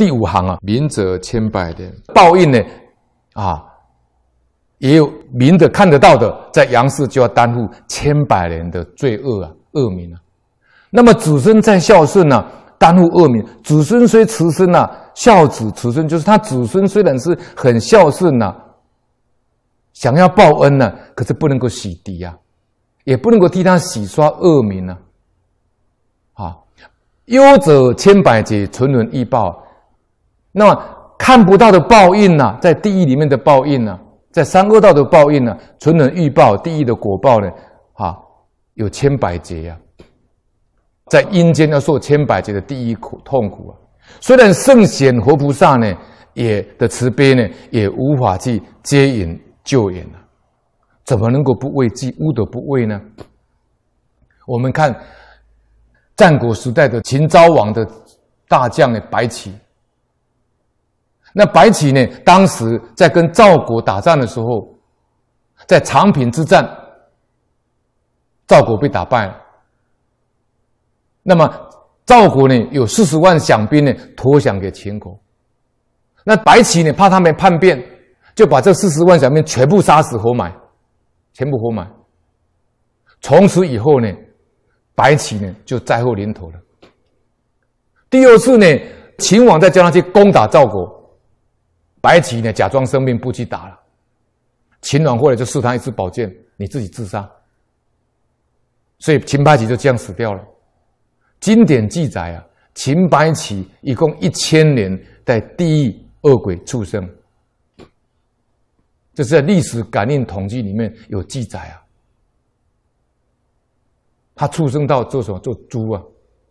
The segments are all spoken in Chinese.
第五行啊，明者千百年，报应呢啊，也有明的看得到的，在阳世就要担负千百年的罪恶啊，恶名啊。那么子孙再孝顺呢、担负恶名。子孙虽慈孙呐、啊，孝子慈孙就是他子孙虽然是很孝顺呐、想要报恩呢、可是不能够洗涤啊，也不能够替他洗刷恶名啊。啊，忧者千百劫，存轮易报。那么看不到的报应呢、啊，在地狱里面的报应呢、啊，在三恶道的报应呢、啊，存轮易报，地狱的果报呢，啊，有千百劫呀、啊。在阴间要受千百劫的地狱苦痛苦啊！虽然圣贤活菩萨呢，也的慈悲呢，也无法去接引救援啊！怎么能够不畏惧，无德不畏呢？我们看战国时代的秦昭王的大将呢，白起。那白起呢，当时在跟赵国打仗的时候，在长平之战，赵国被打败了。那么赵国呢，有四十万降兵呢，投降给秦国。那白起呢，怕他们叛变，就把这四十万降兵全部杀死活埋，全部活埋。从此以后呢，白起呢就灾祸临头了。第二次呢，秦王再叫他去攻打赵国，白起呢假装生病不去打了。秦王过来就试他一支宝剑，你自己自杀。所以秦白起就这样死掉了。经典记载啊，秦白起一共一千年在地狱恶鬼畜生，这是在历史感应统计里面有记载啊。他出生到做什么？做猪啊，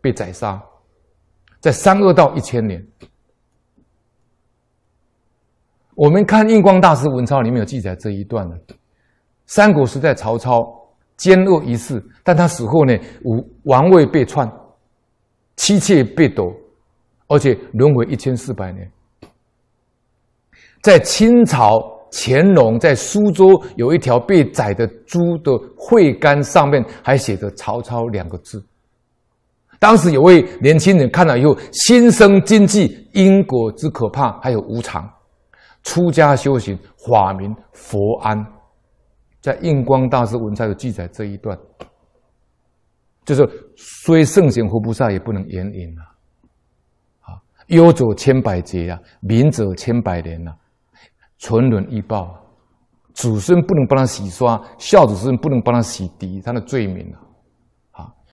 被宰杀，在三恶道一千年。我们看印光大师文钞里面有记载这一段的，三国时代曹操奸恶一世，但他死后呢，武王位被篡。妻妾被夺，而且轮回一千四百年。在清朝乾隆在苏州有一条被宰的猪的喙干上面还写着“曹操”两个字。当时有位年轻人看了以后，心生惊悸，因果之可怕，还有无常。出家修行，法名佛安，在印光大师文钞有记载这一段。就是虽圣贤活菩萨也不能援引啊！啊，忧者千百劫呀，明者千百年呐，存伦易报，子孙不能帮他洗刷，孝子孙不能帮他洗涤他的罪名啊！